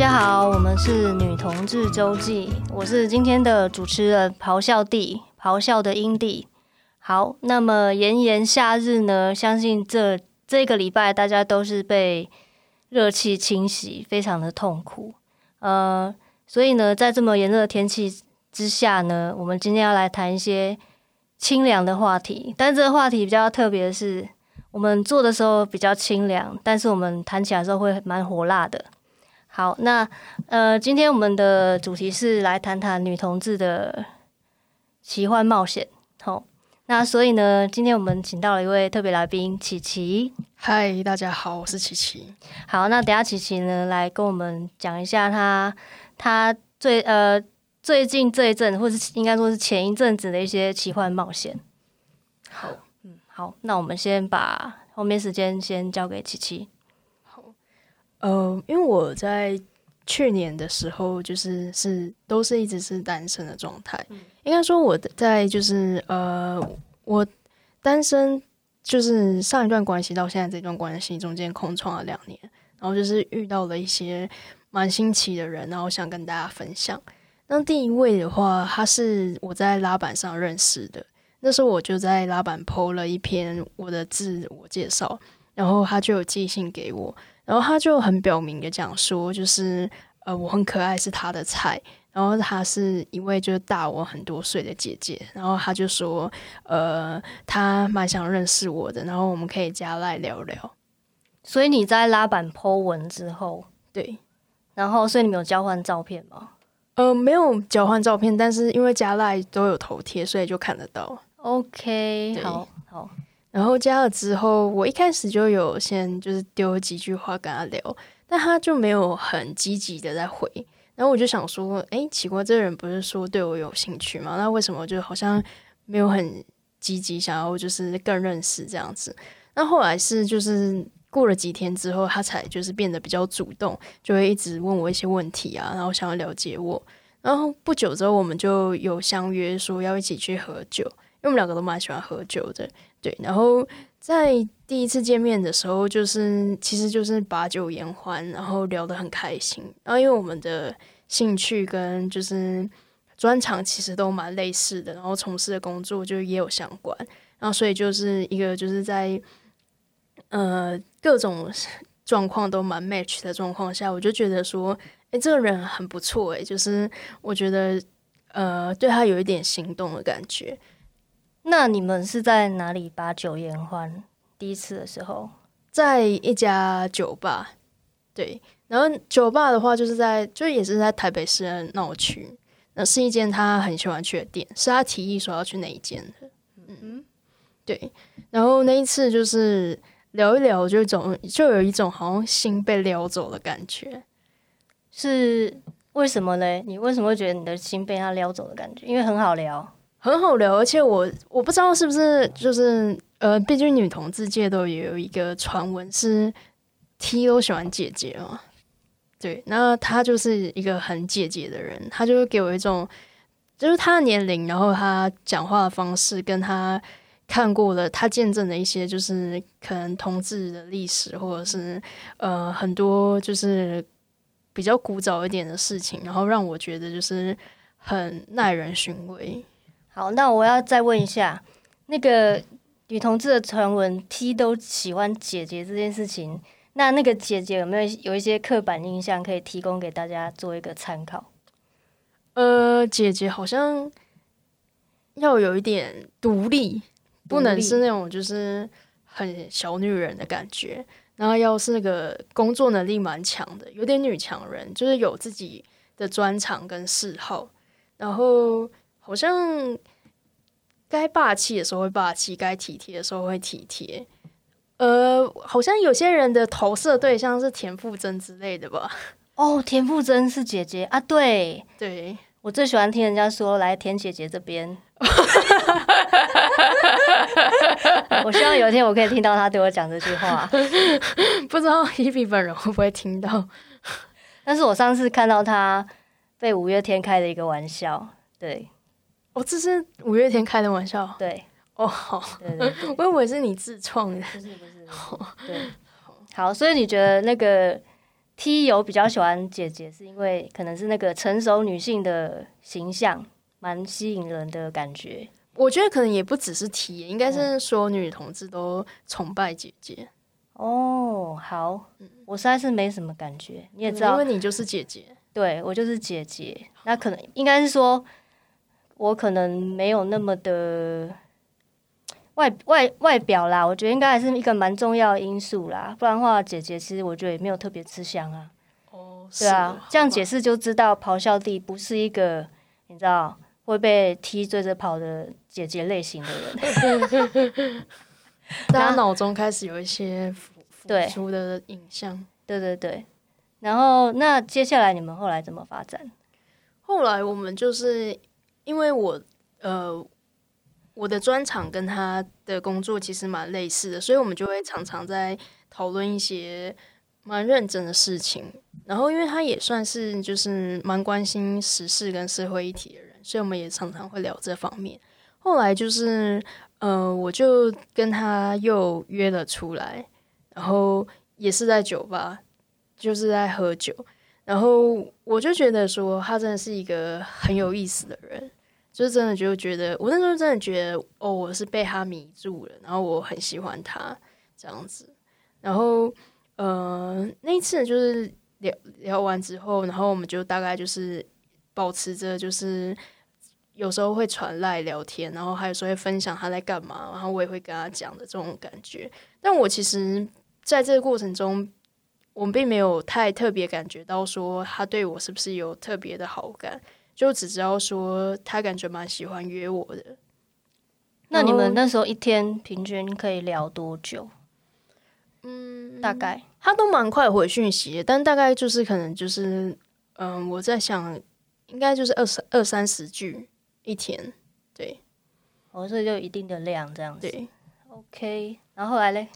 家好，我们是女同志周记，我是今天的主持人咆哮帝，咆哮的阴帝。好，那么炎炎夏日呢，相信这这个礼拜大家都是被热气侵袭，非常的痛苦。呃，所以呢，在这么炎热的天气之下呢，我们今天要来谈一些清凉的话题。但这个话题比较特别的是，我们做的时候比较清凉，但是我们谈起来的时候会蛮火辣的。好，那呃，今天我们的主题是来谈谈女同志的奇幻冒险。好，那所以呢，今天我们请到了一位特别来宾，琪琪。嗨，大家好，我是琪琪。好，那等下琪琪呢来跟我们讲一下她她最呃最近这一阵，或是应该说是前一阵子的一些奇幻冒险。好，嗯，好，那我们先把后面时间先交给琪琪。呃，因为我在去年的时候，就是是都是一直是单身的状态。嗯、应该说我在就是呃，我单身就是上一段关系到现在这段关系中间空窗了两年，然后就是遇到了一些蛮新奇的人，然后想跟大家分享。那第一位的话，他是我在拉板上认识的，那时候我就在拉板 po 了一篇我的自我介绍，然后他就有寄信给我。然后他就很表明的讲说，就是呃，我很可爱，是他的菜。然后他是一位就是大我很多岁的姐姐。然后他就说，呃，他蛮想认识我的，然后我们可以加赖聊聊。所以你在拉板 po 文之后，对，然后所以你们有交换照片吗？呃，没有交换照片，但是因为加赖都有头贴，所以就看得到。OK，好。然后加了之后，我一开始就有先就是丢几句话跟他聊，但他就没有很积极的在回。然后我就想说，诶，奇怪，这个人不是说对我有兴趣吗？那为什么就好像没有很积极想要就是更认识这样子？那后来是就是过了几天之后，他才就是变得比较主动，就会一直问我一些问题啊，然后想要了解我。然后不久之后，我们就有相约说要一起去喝酒，因为我们两个都蛮喜欢喝酒的。对，然后在第一次见面的时候，就是其实就是把酒言欢，然后聊得很开心。然后因为我们的兴趣跟就是专长其实都蛮类似的，然后从事的工作就也有相关，然后所以就是一个就是在呃各种 状况都蛮 match 的状况下，我就觉得说，哎，这个人很不错，哎，就是我觉得呃对他有一点心动的感觉。那你们是在哪里把酒言欢？第一次的时候，在一家酒吧，对。然后酒吧的话，就是在，就也是在台北市的闹区。那是一间他很喜欢去的店，是他提议说要去那一间的。嗯嗯，对。然后那一次就是聊一聊，就总就有一种好像心被撩走的感觉。是为什么呢？你为什么会觉得你的心被他撩走的感觉？因为很好聊。很好聊，而且我我不知道是不是就是呃，毕竟女同志界都也有一个传闻是 T 都喜欢姐姐嘛，对，那他就是一个很姐姐的人，他就会给我一种就是他的年龄，然后他讲话的方式，跟他看过的他见证的一些就是可能同志的历史，或者是呃很多就是比较古早一点的事情，然后让我觉得就是很耐人寻味。好，那我要再问一下，那个女同志的传闻，T 都喜欢姐姐这件事情，那那个姐姐有没有有一些刻板印象可以提供给大家做一个参考？呃，姐姐好像要有一点独立，不能是那种就是很小女人的感觉，然后要是那个工作能力蛮强的，有点女强人，就是有自己的专长跟嗜好，然后好像。该霸气的时候会霸气，该体贴的时候会体贴。呃，好像有些人的投射对象是田馥甄之类的吧？哦，田馥甄是姐姐啊，对对，我最喜欢听人家说来田姐姐这边。我希望有一天我可以听到他对我讲这句话，不知道 Hebe 本人会不会听到？但是我上次看到他被五月天开了一个玩笑，对。哦，这是五月天开的玩笑。对，哦，好，对对对，我以为是你自创的。不是不是，对，好，所以你觉得那个 T 有比较喜欢姐姐，是因为可能是那个成熟女性的形象蛮吸引人的感觉。我觉得可能也不只是 T，应该是所有女同志都崇拜姐姐。哦，好，我实在是没什么感觉。你也知道，因为你就是姐姐，对，我就是姐姐。那可能应该是说，我可能没有那么的外外外表啦。我觉得应该还是一个蛮重要的因素啦。不然的话，姐姐其实我觉得也没有特别吃香啊。哦，对啊，这样解释就知道咆哮帝不是一个你知道会被踢追着跑的姐姐类型的人。大家脑中开始有一些浮浮出的影像，对对对。然后，那接下来你们后来怎么发展？后来我们就是因为我呃，我的专长跟他的工作其实蛮类似的，所以我们就会常常在讨论一些蛮认真的事情。然后，因为他也算是就是蛮关心时事跟社会议题的人，所以我们也常常会聊这方面。后来就是。呃，我就跟他又约了出来，然后也是在酒吧，就是在喝酒。然后我就觉得说，他真的是一个很有意思的人，就是真的就觉得，我那时候真的觉得，哦，我是被他迷住了，然后我很喜欢他这样子。然后，呃，那一次就是聊聊完之后，然后我们就大概就是保持着就是。有时候会传赖聊天，然后还有时候会分享他在干嘛，然后我也会跟他讲的这种感觉。但我其实在这个过程中，我并没有太特别感觉到说他对我是不是有特别的好感，就只知道说他感觉蛮喜欢约我的。那你们那时候一天平均可以聊多久？嗯，大概他都蛮快回讯息，但大概就是可能就是嗯，我在想应该就是二十二三十句。一天，对，哦，所以就有一定的量这样子。对，OK。然后后来嘞？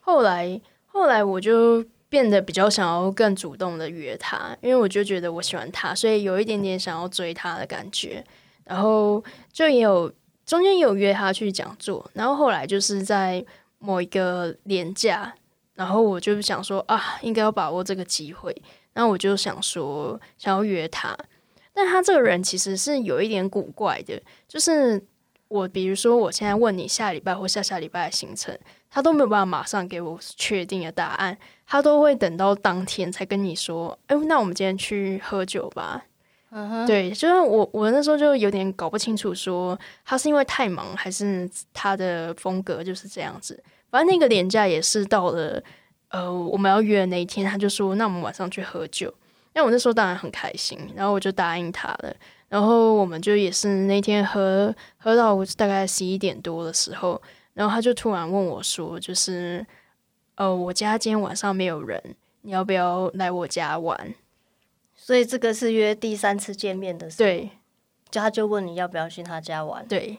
后来，后来我就变得比较想要更主动的约他，因为我就觉得我喜欢他，所以有一点点想要追他的感觉。然后就也有中间有约他去讲座，然后后来就是在某一个连假，然后我就想说啊，应该要把握这个机会，然后我就想说想要约他。但他这个人其实是有一点古怪的，就是我比如说我现在问你下礼拜或下下礼拜的行程，他都没有办法马上给我确定的答案，他都会等到当天才跟你说，哎，那我们今天去喝酒吧。对，就是我我那时候就有点搞不清楚，说他是因为太忙，还是他的风格就是这样子。反正那个年假也是到了，呃，我们要约的那一天，他就说，那我们晚上去喝酒。那我那时候当然很开心，然后我就答应他了。然后我们就也是那天喝喝到大概十一点多的时候，然后他就突然问我说：“就是，呃，我家今天晚上没有人，你要不要来我家玩？”所以这个是约第三次见面的时候。对，就他就问你要不要去他家玩。对，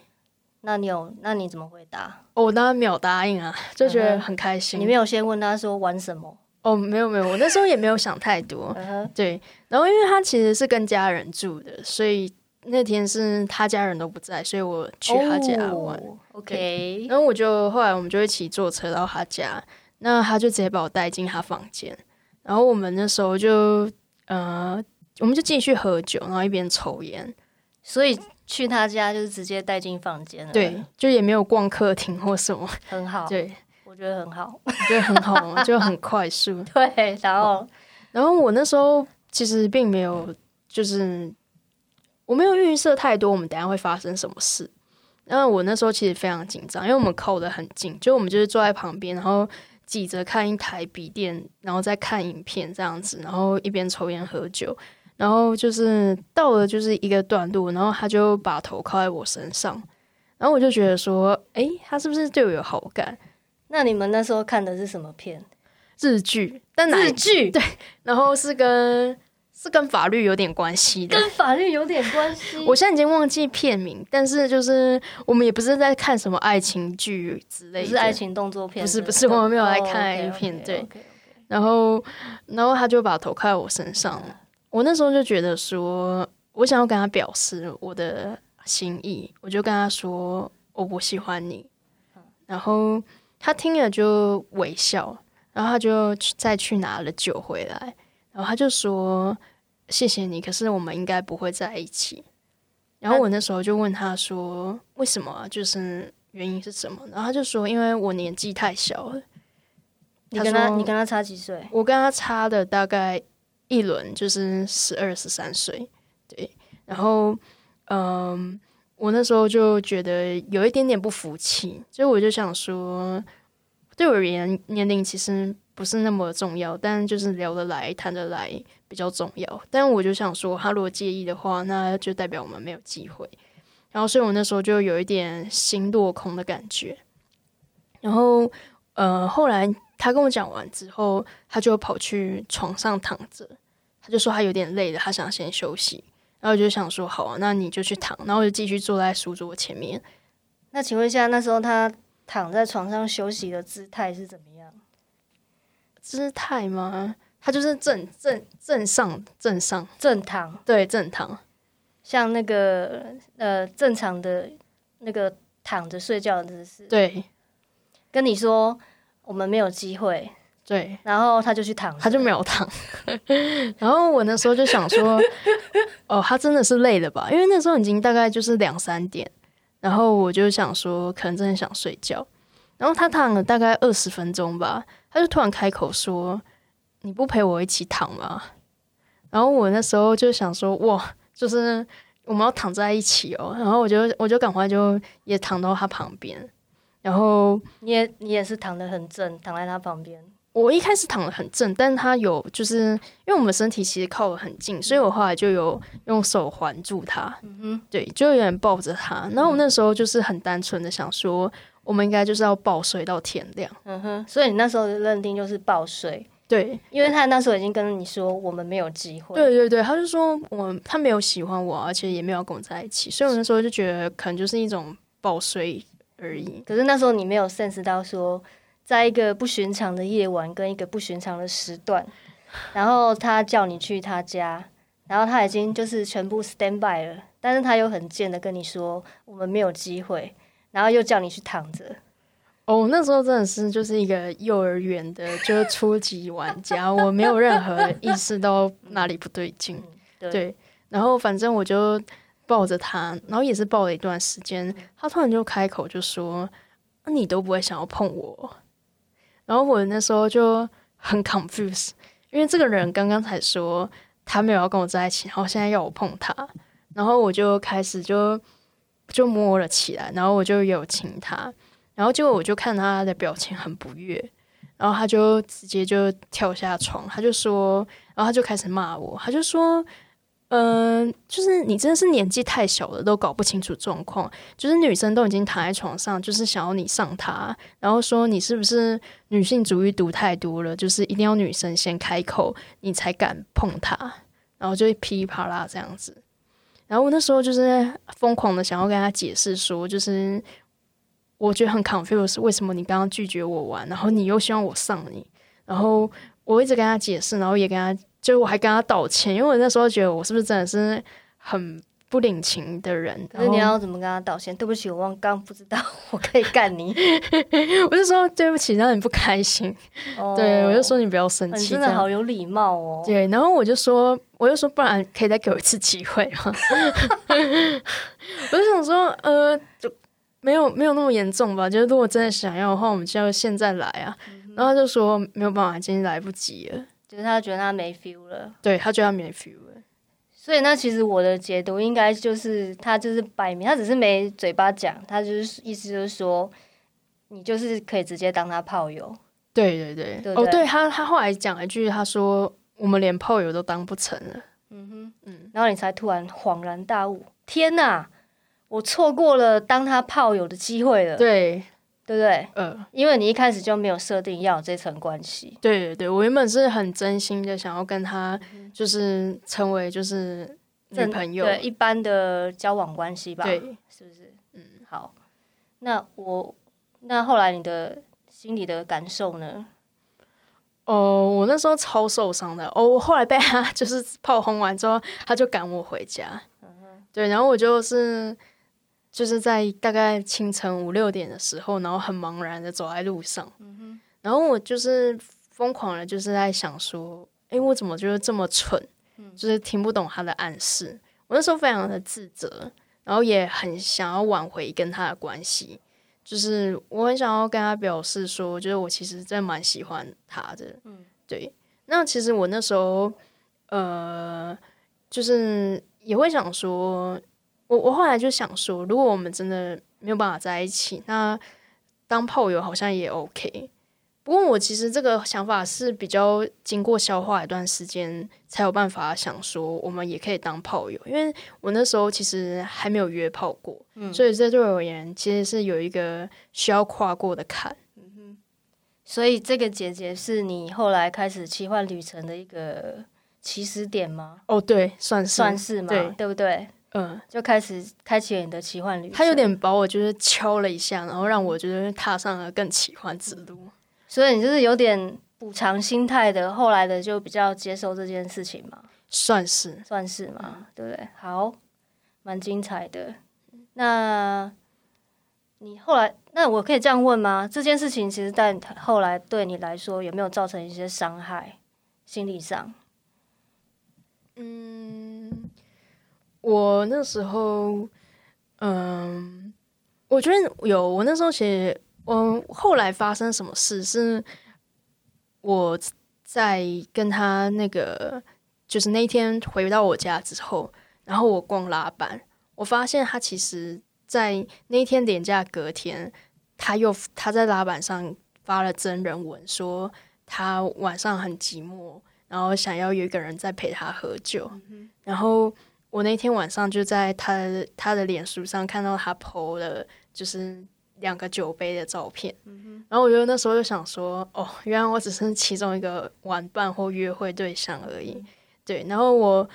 那你有那你怎么回答？哦，我当然没有答应啊，就觉得很开心。你没有先问他说玩什么？哦，没有没有，我那时候也没有想太多。对，然后因为他其实是跟家人住的，所以那天是他家人都不在，所以我去他家玩。Oh, OK，然后我就后来我们就一起坐车到他家，那他就直接把我带进他房间，然后我们那时候就呃，我们就继续喝酒，然后一边抽烟，所以去他家就是直接带进房间了。对，就也没有逛客厅或什么，很好。对。我觉得很好，我觉得很好，就很快速。对，然后，然后我那时候其实并没有，就是我没有预设太多，我们等下会发生什么事。然后我那时候其实非常紧张，因为我们靠得很近，就我们就是坐在旁边，然后挤着看一台笔电，然后再看影片这样子，然后一边抽烟喝酒。然后就是到了就是一个段落，然后他就把头靠在我身上，然后我就觉得说，哎，他是不是对我有好感？那你们那时候看的是什么片？日剧，但日剧对，然后是跟是跟法律有点关系的，跟法律有点关系。我现在已经忘记片名，但是就是我们也不是在看什么爱情剧之类的，不是爱情动作片，不是不是，我们没有来看爱情片。对，然后然后他就把头靠在我身上，我那时候就觉得说，我想要跟他表示我的心意，我就跟他说我不喜欢你，然后。他听了就微笑，然后他就再去拿了酒回来，然后他就说谢谢你，可是我们应该不会在一起。然后我那时候就问他说为什么啊？就是原因是什么？然后他就说因为我年纪太小了。你跟他，你跟他差几岁？我跟他差的大概一轮，就是十二十三岁。对，然后嗯，我那时候就觉得有一点点不服气，所以我就想说，对我而言，年龄其实不是那么重要，但就是聊得来、谈得来比较重要。但我就想说，他如果介意的话，那就代表我们没有机会。然后，所以我那时候就有一点心落空的感觉。然后，呃，后来。他跟我讲完之后，他就跑去床上躺着，他就说他有点累了，他想先休息。然后我就想说，好啊，那你就去躺。然后我就继续坐在书桌前面。那请问一下，那时候他躺在床上休息的姿态是怎么样？姿态吗？他就是正正正上正上正躺，对，正躺，像那个呃正常的那个躺着睡觉的姿势。对，跟你说。我们没有机会，对，然后他就去躺，他就没有躺。然后我那时候就想说，哦，他真的是累了吧？因为那时候已经大概就是两三点，然后我就想说，可能真的想睡觉。然后他躺了大概二十分钟吧，他就突然开口说：“你不陪我一起躺吗？”然后我那时候就想说，哇，就是我们要躺在一起哦。然后我就我就赶快就也躺到他旁边。然后你也你也是躺得很正，躺在他旁边。我一开始躺得很正，但是他有就是因为我们身体其实靠得很近，所以我后来就有用手环住他。嗯哼，对，就有点抱着他。然后我那时候就是很单纯的想说，我们应该就是要抱睡到天亮。嗯哼，所以你那时候的认定就是抱睡。对，因为他那时候已经跟你说我们没有机会。对对对，他就说我他没有喜欢我，而且也没有跟我在一起，所以我那时候就觉得可能就是一种抱睡。而已。可是那时候你没有 sense 到说，在一个不寻常的夜晚跟一个不寻常的时段，然后他叫你去他家，然后他已经就是全部 stand by 了，但是他又很贱的跟你说我们没有机会，然后又叫你去躺着。哦，那时候真的是就是一个幼儿园的，就是初级玩家，我没有任何意识到哪里不对劲。对，对，然后反正我就。抱着他，然后也是抱了一段时间，他突然就开口就说：“你都不会想要碰我。”然后我那时候就很 confused，因为这个人刚刚才说他没有要跟我在一起，然后现在要我碰他，然后我就开始就就摸了起来，然后我就有亲他，然后结果我就看他的表情很不悦，然后他就直接就跳下床，他就说，然后他就开始骂我，他就说。嗯、就是你真的是年纪太小了，都搞不清楚状况。就是女生都已经躺在床上，就是想要你上她，然后说你是不是女性主义读太多了？就是一定要女生先开口，你才敢碰她，然后就噼里啪啦这样子。然后我那时候就是疯狂的想要跟他解释说，就是我觉得很 confused，为什么你刚刚拒绝我玩，然后你又希望我上你？然后我一直跟他解释，然后也跟他。就我还跟他道歉，因为我那时候觉得我是不是真的是很不领情的人？那你要怎么跟他道歉？对不起，我忘刚不知道 我可以干你，我就说对不起，让你不开心。Oh, 对，我就说你不要生气，真的好有礼貌哦。对，然后我就说，我就说，不然可以再给我一次机会吗？我就想说，呃，就没有没有那么严重吧？就是如果真的想要的话，我们就要现在来啊。然后他就说没有办法，今天来不及了。就是他觉得他没 feel 了，对，他觉得他没 feel 了，所以那其实我的解读应该就是他就是摆明，他只是没嘴巴讲，他就是意思就是说，你就是可以直接当他炮友，对对对，对对哦，对他他后来讲了一句，他说我们连炮友都当不成了，嗯哼，嗯，然后你才突然恍然大悟，天哪，我错过了当他炮友的机会了，对。对不对？嗯、呃，因为你一开始就没有设定要有这层关系。对对对，我原本是很真心的想要跟他，就是成为就是女朋友，对一般的交往关系吧？对，是不是？嗯，好。那我那后来你的心里的感受呢？哦，我那时候超受伤的。哦，我后来被他 就是炮轰完之后，他就赶我回家。嗯哼，对，然后我就是。就是在大概清晨五六点的时候，然后很茫然的走在路上，嗯、然后我就是疯狂的，就是在想说，诶、哎，我怎么就是这么蠢，就是听不懂他的暗示。我那时候非常的自责，然后也很想要挽回跟他的关系，就是我很想要跟他表示说，就是我其实真的蛮喜欢他的。嗯，对。那其实我那时候，呃，就是也会想说，我我后来就想说，如果我们真的没有办法在一起，那当炮友好像也 OK。不过我其实这个想法是比较经过消化一段时间才有办法想说，我们也可以当炮友，因为我那时候其实还没有约炮过，嗯，所以这对我而言其实是有一个需要跨过的坎。嗯哼，所以这个姐姐是你后来开始奇幻旅程的一个起始点吗？哦，对，算是算是嘛，对，对不对？嗯，就开始开启了你的奇幻旅程。他有点把我就是敲了一下，然后让我就是踏上了更奇幻之路。所以你就是有点补偿心态的，后来的就比较接受这件事情嘛，算是算是嘛，嗯、对不对？好，蛮精彩的。那你后来，那我可以这样问吗？这件事情其实在后来对你来说有没有造成一些伤害？心理上？嗯，我那时候，嗯，我觉得有。我那时候其实。嗯，后来发生什么事？是我在跟他那个，就是那天回到我家之后，然后我逛拉板，我发现他其实，在那天点假隔天，他又他在拉板上发了真人文，说他晚上很寂寞，然后想要有一个人在陪他喝酒。嗯、然后我那天晚上就在他的他的脸书上看到他 po 了，就是。两个酒杯的照片，嗯、然后我觉得那时候就想说，哦，原来我只是其中一个玩伴或约会对象而已。嗯、对，然后我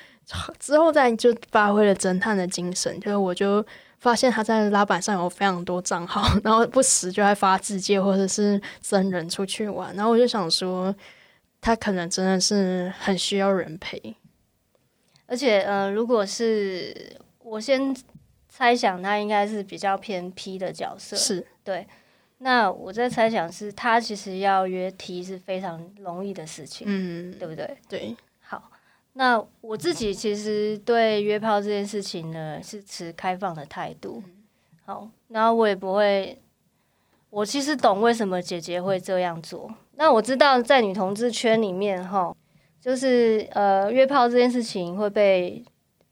之后再就发挥了侦探的精神，就是我就发现他在拉板上有非常多账号，然后不时就在发自介或者是真人出去玩，然后我就想说，他可能真的是很需要人陪，而且，呃，如果是我先。猜想他应该是比较偏 P 的角色，是对。那我在猜想是他其实要约 T 是非常容易的事情，嗯，对不对？对。好，那我自己其实对约炮这件事情呢是持开放的态度。嗯、好，然后我也不会，我其实懂为什么姐姐会这样做。那我知道在女同志圈里面，哈，就是呃约炮这件事情会被。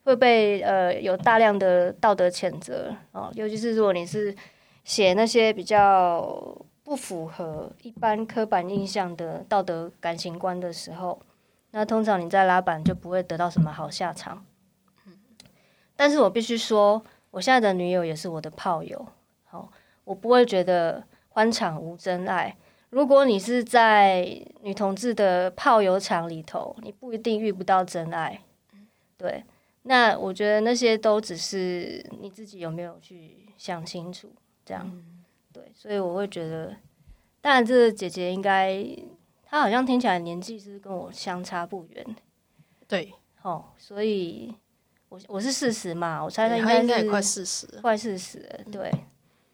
会被呃有大量的道德谴责哦，尤其是如果你是写那些比较不符合一般刻板印象的道德感情观的时候，那通常你在拉板就不会得到什么好下场。但是我必须说，我现在的女友也是我的炮友，好，我不会觉得欢场无真爱。如果你是在女同志的炮友场里头，你不一定遇不到真爱，对。那我觉得那些都只是你自己有没有去想清楚，这样，嗯、对，所以我会觉得，当然这个姐姐应该，她好像听起来年纪是跟我相差不远，对，哦，所以我我是四十嘛，我猜她应该应该快四十，快四十，对，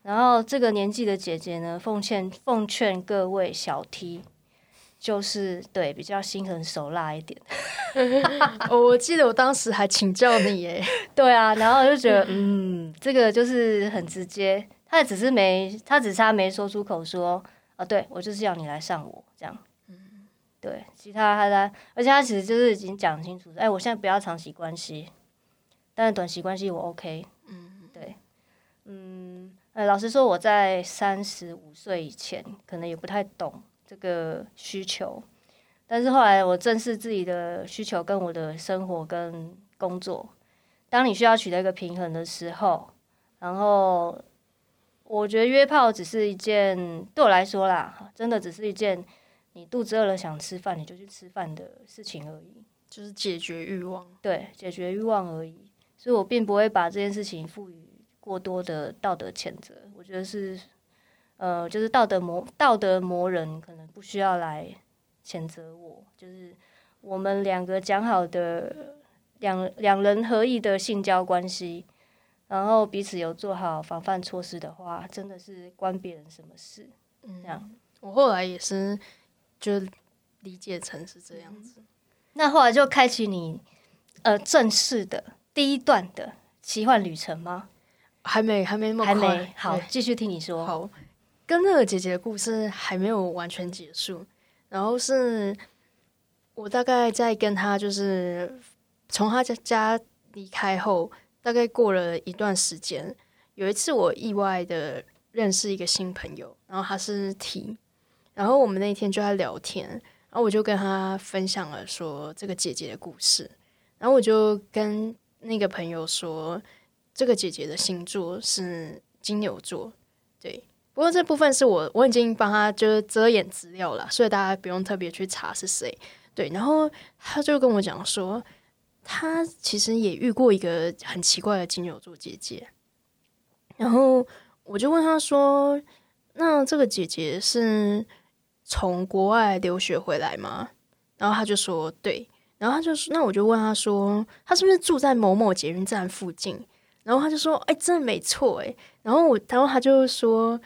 然后这个年纪的姐姐呢，奉劝奉劝各位小 T。就是对比较心狠手辣一点，我记得我当时还请教你耶，对啊，然后我就觉得 嗯，这个就是很直接，他也只是没他只是他没说出口说啊，对我就是要你来上我这样，嗯，对，其他他他，而且他其实就是已经讲清楚，哎，我现在不要长期关系，但是短期关系我 OK，嗯，对，嗯，呃，老实说我在三十五岁以前可能也不太懂。这个需求，但是后来我正视自己的需求跟我的生活跟工作。当你需要取得一个平衡的时候，然后我觉得约炮只是一件对我来说啦，真的只是一件你肚子饿了想吃饭你就去吃饭的事情而已，就是解决欲望，对，解决欲望而已。所以我并不会把这件事情赋予过多的道德谴责，我觉得是。呃，就是道德魔道德魔人可能不需要来谴责我，就是我们两个讲好的两两人合意的性交关系，然后彼此有做好防范措施的话，真的是关别人什么事？嗯，这样。我后来也是就理解成是这样子。那后来就开启你呃正式的第一段的奇幻旅程吗？还没，还没那么快，还没。好，继续听你说。好，跟那个姐姐的故事还没有完全结束。然后是我大概在跟她，就是从她家家离开后，大概过了一段时间，有一次我意外的认识一个新朋友，然后他是 T，然后我们那天就在聊天，然后我就跟他分享了说这个姐姐的故事，然后我就跟那个朋友说。这个姐姐的星座是金牛座，对。不过这部分是我我已经帮她就是遮掩资料了，所以大家不用特别去查是谁。对，然后他就跟我讲说，他其实也遇过一个很奇怪的金牛座姐姐。然后我就问他说：“那这个姐姐是从国外留学回来吗？”然后他就说：“对。”然后他就说：“那我就问他说，他是不是住在某某捷运站附近？”然后他就说：“哎，真的没错哎。”然后我，然后他就说：“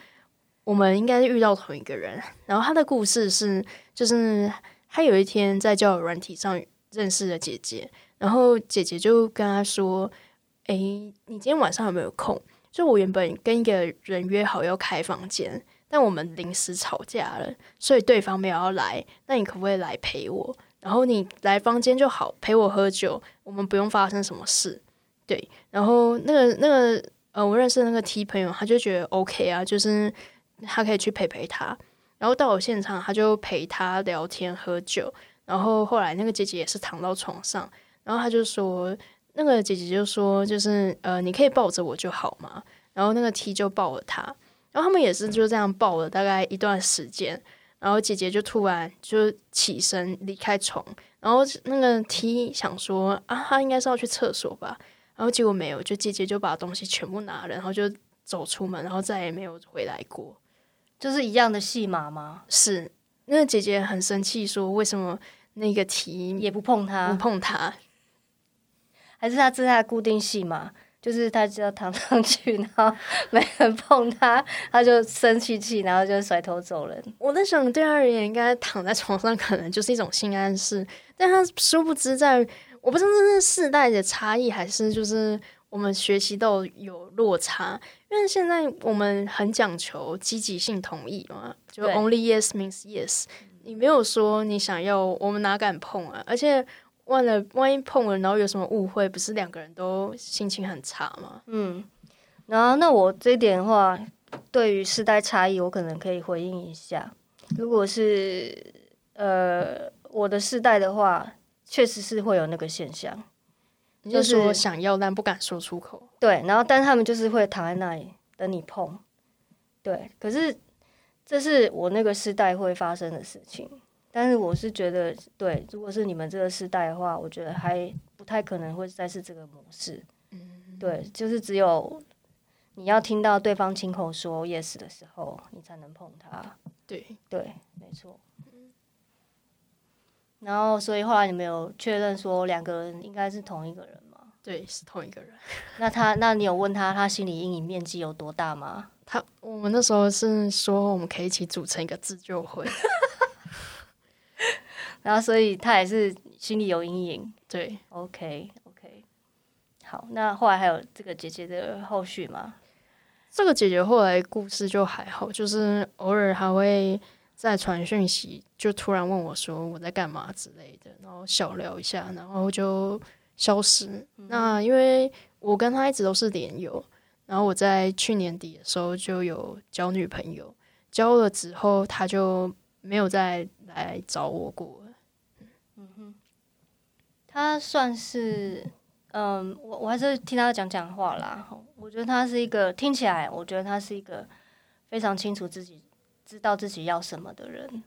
我们应该是遇到同一个人。”然后他的故事是，就是他有一天在交友软体上认识了姐姐，然后姐姐就跟他说：“哎，你今天晚上有没有空？就我原本跟一个人约好要开房间，但我们临时吵架了，所以对方没有要来。那你可不可以来陪我？然后你来房间就好，陪我喝酒，我们不用发生什么事。”对，然后那个那个呃，我认识的那个 T 朋友，他就觉得 OK 啊，就是他可以去陪陪他。然后到我现场，他就陪他聊天喝酒。然后后来那个姐姐也是躺到床上，然后他就说，那个姐姐就说，就是呃，你可以抱着我就好嘛。然后那个 T 就抱了他，然后他们也是就这样抱了大概一段时间。然后姐姐就突然就起身离开床，然后那个 T 想说啊，他应该是要去厕所吧。然后结果没有，就姐姐就把东西全部拿了，然后就走出门，然后再也没有回来过，就是一样的戏码吗？是，那个姐姐很生气，说为什么那个题也不碰他，不碰他，还是他这是他的固定戏码？就是他就要躺 上去，然后没人碰他，他就生气气，然后就甩头走人。我在想，对他而言，应该躺在床上可能就是一种性暗示，但他殊不知在。我不知道这是世代的差异，还是就是我们学习都有落差。因为现在我们很讲求积极性同意嘛，就 only yes means yes。你没有说你想要，我们哪敢碰啊？而且万了万一碰了，然后有什么误会，不是两个人都心情很差吗？嗯，然后那我这点的话，对于世代差异，我可能可以回应一下。如果是呃我的世代的话。确实是会有那个现象，就是我想要但不敢说出口。对，然后但他们就是会躺在那里等你碰。对，可是这是我那个时代会发生的事情。但是我是觉得，对，如果是你们这个时代的话，我觉得还不太可能会再是这个模式。嗯，对，就是只有你要听到对方亲口说 yes 的时候，你才能碰他。对，对，没错。然后，所以后来你们有确认说两个人应该是同一个人吗？对，是同一个人。那他，那你有问他他心理阴影面积有多大吗？他，我们那时候是说我们可以一起组成一个自救会。然后，所以他也是心里有阴影。对，OK OK。好，那后来还有这个姐姐的后续吗？这个姐姐后来故事就还好，就是偶尔还会。在传讯息，就突然问我说我在干嘛之类的，然后小聊一下，然后就消失。嗯、那因为我跟他一直都是连友，然后我在去年底的时候就有交女朋友，交了之后他就没有再来找我过。嗯哼，他算是，嗯，我我还是听他讲讲话啦。我觉得他是一个听起来，我觉得他是一个非常清楚自己。知道自己要什么的人，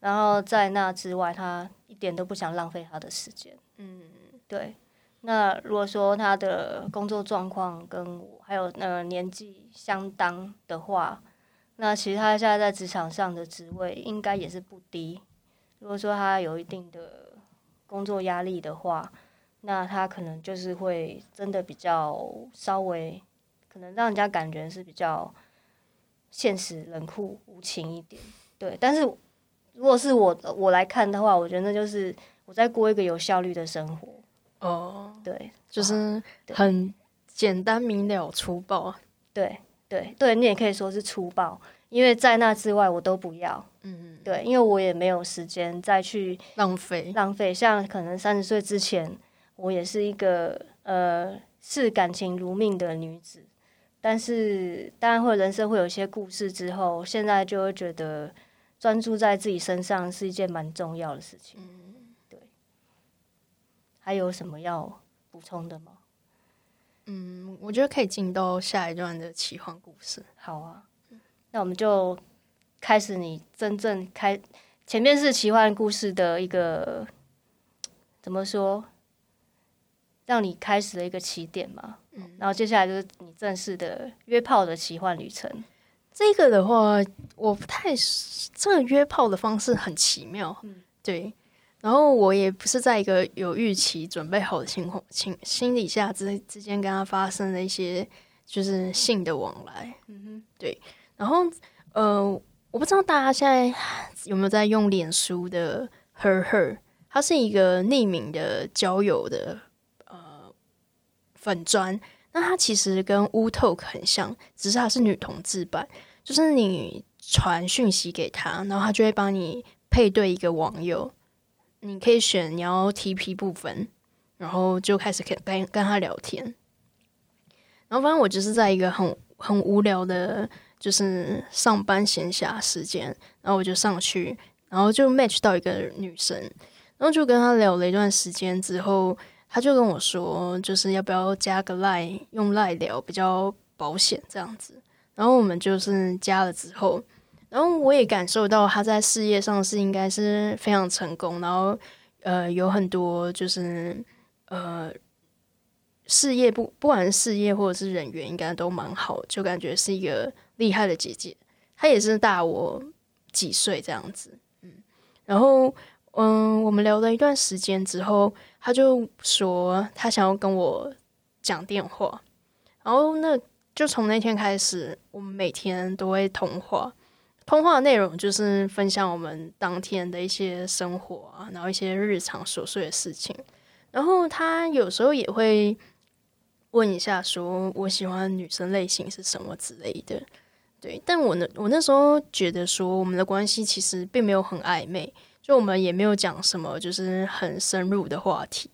然后在那之外，他一点都不想浪费他的时间。嗯，对。那如果说他的工作状况跟我还有呃年纪相当的话，那其实他现在在职场上的职位应该也是不低。如果说他有一定的工作压力的话，那他可能就是会真的比较稍微，可能让人家感觉是比较。现实冷酷无情一点，对。但是如果是我我来看的话，我觉得那就是我在过一个有效率的生活。哦，对，就是很简单明了、粗暴。对对对，你也可以说是粗暴，因为在那之外我都不要。嗯嗯，对，因为我也没有时间再去浪费浪费。像可能三十岁之前，我也是一个呃视感情如命的女子，但是当然会人生会有一些故事之后，现在就会觉得专注在自己身上是一件蛮重要的事情。嗯，对。还有什么要补充的吗？嗯，我觉得可以进到下一段的奇幻故事。好啊，那我们就开始你真正开，前面是奇幻故事的一个怎么说，让你开始了一个起点嘛。嗯，然后接下来就是你正式的约炮的奇幻旅程。这个的话，我不太，这个约炮的方式很奇妙。嗯，对。然后我也不是在一个有预期、准备好的情况、情心理下之之间跟他发生了一些就是性的往来，嗯哼，对。然后呃，我不知道大家现在有没有在用脸书的 Her Her，它是一个匿名的交友的呃粉专。那它其实跟 Wootalk 很像，只是它是女同志版，就是你传讯息给他，然后他就会帮你配对一个网友。你可以选你要 TP 部分，然后就开始跟跟跟他聊天。然后反正我就是在一个很很无聊的，就是上班闲暇时间，然后我就上去，然后就 match 到一个女生，然后就跟他聊了一段时间之后，他就跟我说，就是要不要加个 line，用 line 聊比较保险这样子。然后我们就是加了之后。然后我也感受到他在事业上是应该是非常成功，然后呃有很多就是呃事业不不管是事业或者是人缘应该都蛮好，就感觉是一个厉害的姐姐。她也是大我几岁这样子，嗯。然后嗯，我们聊了一段时间之后，他就说他想要跟我讲电话，然后那就从那天开始，我们每天都会通话。通话内容就是分享我们当天的一些生活啊，然后一些日常琐碎的事情。然后他有时候也会问一下，说我喜欢女生类型是什么之类的。对，但我那我那时候觉得说，我们的关系其实并没有很暧昧，就我们也没有讲什么就是很深入的话题。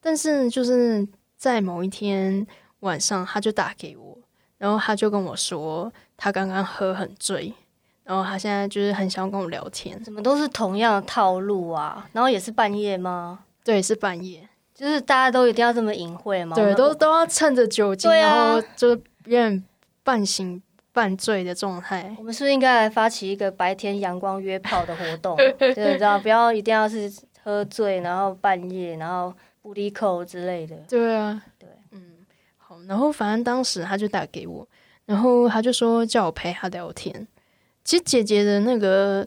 但是就是在某一天晚上，他就打给我，然后他就跟我说，他刚刚喝很醉。然后他现在就是很想跟我聊天，怎么都是同样的套路啊？然后也是半夜吗？对，是半夜，就是大家都一定要这么隐晦吗？对，都都要趁着酒精，啊、然后就有点半醒半醉的状态。我们是不是应该来发起一个白天阳光约炮的活动？就是知道不要一定要是喝醉，然后半夜，然后不离口之类的。对啊，对，嗯，好。然后反正当时他就打给我，然后他就说叫我陪他聊天。其实姐姐的那个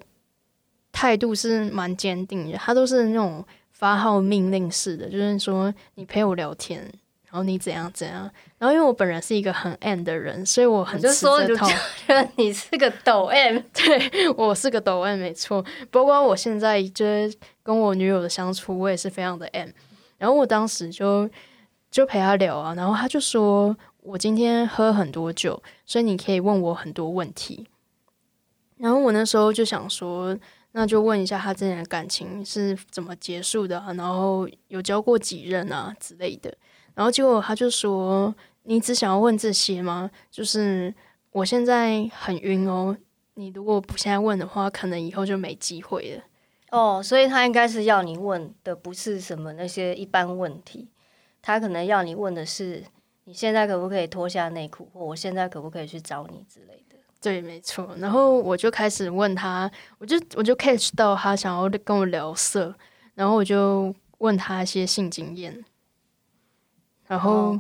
态度是蛮坚定的，她都是那种发号命令式的，就是说你陪我聊天，然后你怎样怎样。然后因为我本人是一个很 M 的人，所以我很吃这套。觉得你是个抖 M，对，我是个抖 M，没错。包括我现在就是跟我女友的相处，我也是非常的 M。然后我当时就就陪她聊啊，然后她就说我今天喝很多酒，所以你可以问我很多问题。然后我那时候就想说，那就问一下他之前的感情是怎么结束的啊，然后有交过几任啊之类的。然后结果他就说：“你只想要问这些吗？就是我现在很晕哦，你如果不现在问的话，可能以后就没机会了。”哦，所以他应该是要你问的不是什么那些一般问题，他可能要你问的是你现在可不可以脱下内裤，或我现在可不可以去找你之类的。对，没错。然后我就开始问他，我就我就 catch 到他想要跟我聊色，然后我就问他一些性经验，然后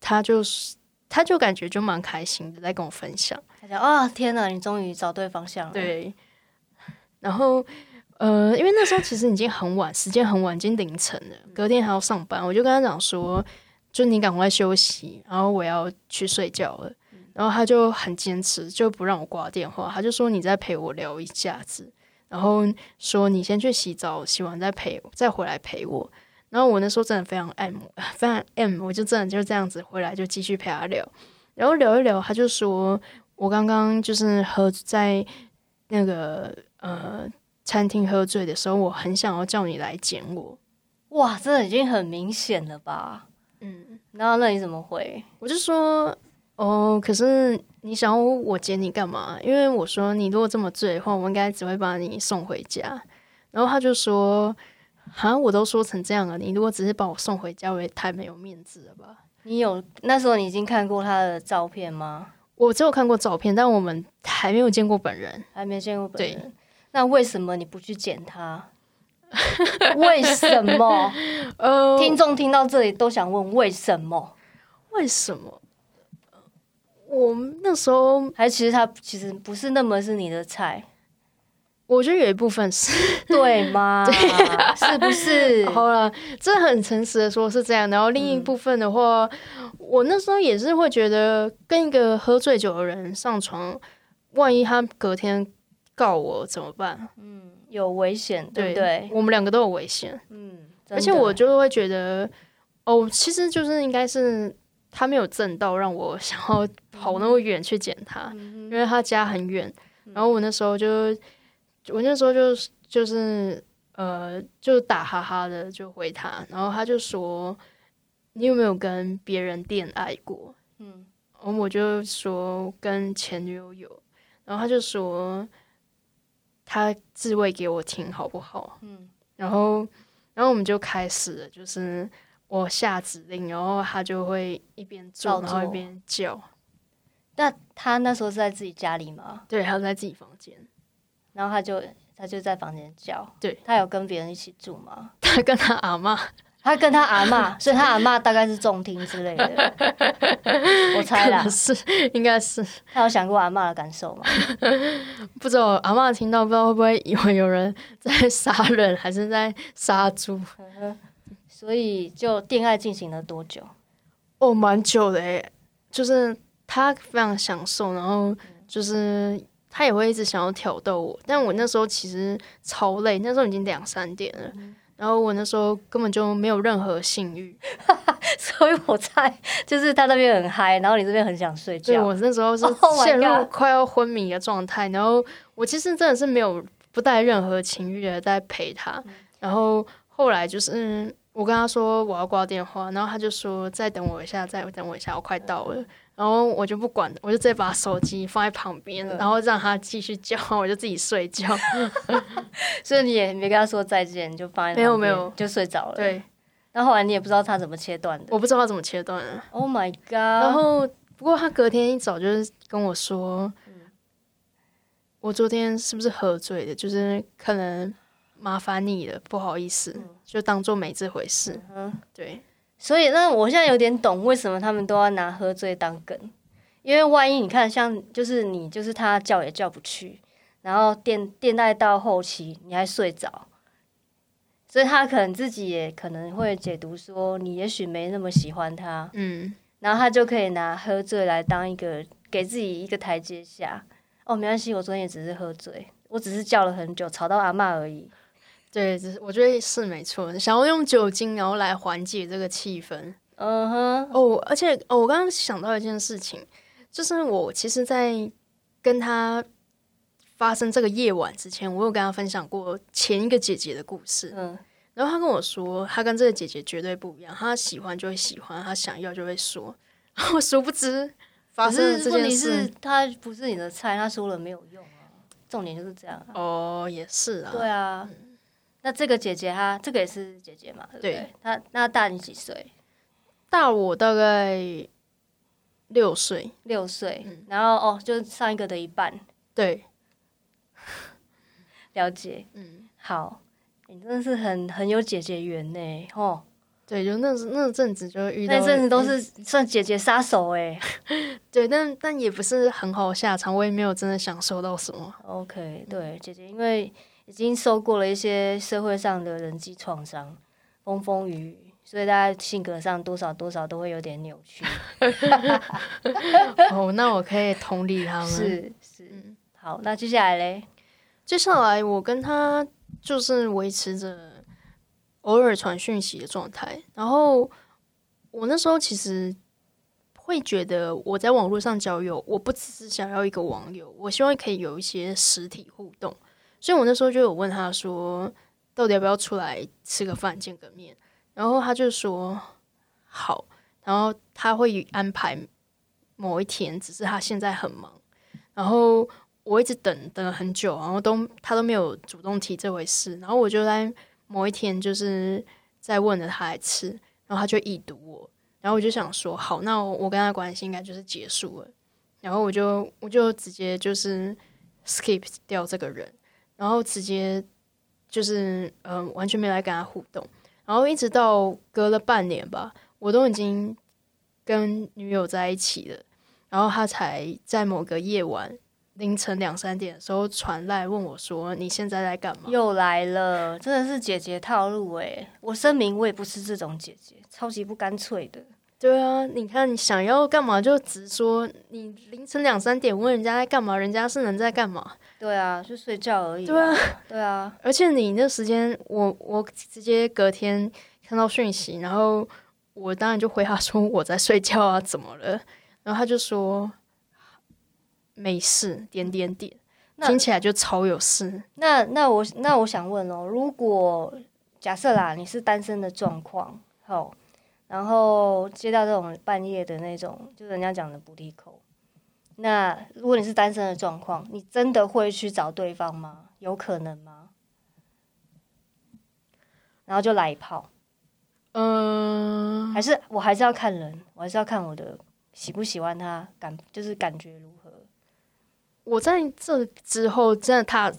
他就是他就感觉就蛮开心的，在跟我分享。他讲啊，天哪，你终于找对方向了。对。然后呃，因为那时候其实已经很晚，时间很晚，已经凌晨了，隔天还要上班，我就跟他讲说，就你赶快休息，然后我要去睡觉了。然后他就很坚持，就不让我挂电话。他就说：“你再陪我聊一下子。”然后说你先去洗澡，洗完再陪，再回来陪我。然后我那时候真的非常爱慕 非常 M，我就真的就这样子回来就继续陪他聊，然后聊一聊，他就说我刚刚就是喝在那个呃餐厅喝醉的时候，我很想要叫你来捡我。哇，这已经很明显了吧？嗯，然后那你怎么回？我就说哦，可是你想要我捡你干嘛？因为我说你如果这么醉的话，我应该只会把你送回家。然后他就说。啊！我都说成这样了，你如果只是把我送回家，我也太没有面子了吧？你有那时候你已经看过他的照片吗？我只有看过照片，但我们还没有见过本人，还没见过本人。那为什么你不去捡他？为什么？呃，听众听到这里都想问为什么？为什么？我那时候还其实他其实不是那么是你的菜。我觉得有一部分是 对吗？对啊，是不是？好了，这很诚实的说，是这样。然后另一部分的话，嗯，我那时候也是会觉得，跟一个喝醉酒的人上床，万一他隔天告我怎么办？嗯，有危险，对不对？我们两个都有危险。嗯，而且我就会觉得，哦，其实就是应该是他没有证到，让我想要跑那么远去捡他，嗯，因为他家很远。然后我那时候就。我那时候就就是呃，就打哈哈的就回他，然后他就说：“你有没有跟别人恋爱过？”嗯，然后我就说跟前女友有，然后他就说他自慰给我听好不好？嗯，然后然后我们就开始了，就是我下指令，然后他就会一边做，然后一边叫。那他那时候是在自己家里吗？对，他在自己房间。然后他就他就在房间叫，对，他有跟别人一起住吗？他跟他阿嬷，他跟他阿嬷，所以他阿嬷大概是重听之类的，我猜啦，是应该是。他有想过阿嬷的感受吗？不知道阿嬷听到不知道会不会以为有人在杀人还是在杀猪？所以就恋爱进行了多久？哦，蛮久的诶，就是他非常享受，然后就是。他也会一直想要挑逗我，但我那时候其实超累，那时候已经两三点了，嗯、然后我那时候根本就没有任何性欲，所以我猜就是他那边很嗨，然后你这边很想睡觉。对，我那时候是 陷入快要昏迷的状态，oh、然后我其实真的是没有不带任何情欲的在陪他，嗯、然后后来就是我跟他说我要挂电话，然后他就说再等我一下，再等我一下，我快到了。嗯然后我就不管，我就直接把手机放在旁边，然后让他继续叫，我就自己睡觉。所以你也没跟他说再见，就放在，没有没有，就睡着了。对。然后后来你也不知道他怎么切断的，我不知道他怎么切断的。Oh my god！然后不过他隔天一早就是跟我说，嗯、我昨天是不是喝醉的？就是可能麻烦你了，不好意思，嗯、就当做没这回事。嗯，对。所以，那我现在有点懂为什么他们都要拿喝醉当梗，因为万一你看，像就是你，就是他叫也叫不去，然后电电带到后期你还睡着，所以他可能自己也可能会解读说你也许没那么喜欢他，嗯，然后他就可以拿喝醉来当一个给自己一个台阶下。哦，没关系，我昨天也只是喝醉，我只是叫了很久，吵到阿嬷而已。对，只是我觉得是没错，想要用酒精然后来缓解这个气氛。嗯哼，哦，而且哦，我刚刚想到一件事情，就是我其实，在跟他发生这个夜晚之前，我有跟他分享过前一个姐姐的故事。嗯，然后他跟我说，他跟这个姐姐绝对不一样，他喜欢就会喜欢，他想要就会说。我殊不知发生这件事，是他不是你的菜，他说了没有用啊。重点就是这样啊。哦，也是啊。对啊。嗯那这个姐姐她这个也是姐姐嘛？对不对？对，她那大你几岁？大我大概六岁，六岁。嗯、然后哦，就是上一个的一半。对，了解。嗯，好，你真的是很很有姐姐缘呢，哦。对，就那那阵子就遇到，那阵子都是算姐姐杀手哎。对，但但也不是很好下场，我也没有真的享受到什么。OK，对，姐姐因为。已经受过了一些社会上的人际创伤，风风雨雨，所以大家性格上多少多少都会有点扭曲。哦，那我可以同理他们。是是，好，那接下来嘞？接下来我跟他就是维持着偶尔传讯息的状态，然后我那时候其实会觉得我在网络上交友，我不只是想要一个网友，我希望可以有一些实体互动，所以我那时候就有问他说，到底要不要出来吃个饭见个面？然后他就说好，然后他会安排某一天，只是他现在很忙，然后。我一直等等了很久，然后都他都没有主动提这回事，然后我就在某一天就是在问了他一次，然后他就已读我，然后我就想说，好，那我跟他关系应该就是结束了，然后我就我就直接就是 skip 掉这个人，然后直接就是嗯、呃、完全没来跟他互动，然后一直到隔了半年吧，我都已经跟女友在一起了，然后他才在某个夜晚。凌晨两三点的时候传来问我说：“你现在在干嘛？”又来了，真的是姐姐套路诶。我声明，我也不是这种姐姐，超级不干脆的。对啊，你看你想要干嘛就直说。你凌晨两三点问人家在干嘛，人家是能在干嘛？对啊，就睡觉而已。对啊，对啊。而且你那时间，我我直接隔天看到讯息，然后我当然就回他说我在睡觉啊，怎么了？然后他就说。没事，点点点，听起来就超有事。那那我那我想问哦，如果假设啦，你是单身的状况，好，然后接到这种半夜的那种，就人家讲的 booty call，那如果你是单身的状况，你真的会去找对方吗？有可能吗？然后就来一炮？嗯，还是我还是要看人，我还是要看我的喜不喜欢他，感就是感觉如何。我在这之后真的踏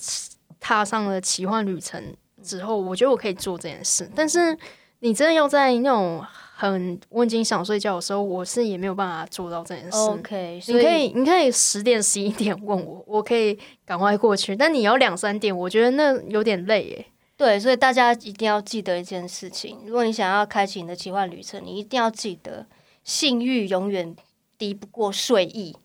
踏上了奇幻旅程之后，我觉得我可以做这件事。但是你真的要在那种很我已经想睡觉的时候，我是也没有办法做到这件事。OK，你可以你可以十点十一点问我，我可以赶快过去。但你要两三点，我觉得那有点累耶。对，所以大家一定要记得一件事情：如果你想要开启你的奇幻旅程，你一定要记得，性欲永远敌不过睡意。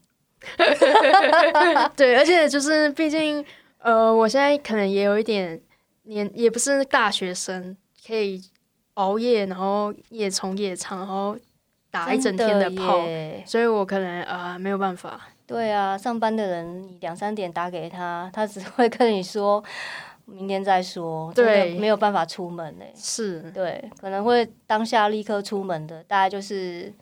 对，而且就是，毕竟，呃，我现在可能也有一点年，也不是大学生，可以熬夜，然后夜冲夜唱，然后打一整天的炮，所以我可能啊、呃、没有办法。对啊，上班的人，你两三点打给他，他只会跟你说明天再说，对，没有办法出门嘞。是，对，可能会当下立刻出门的，大概就是。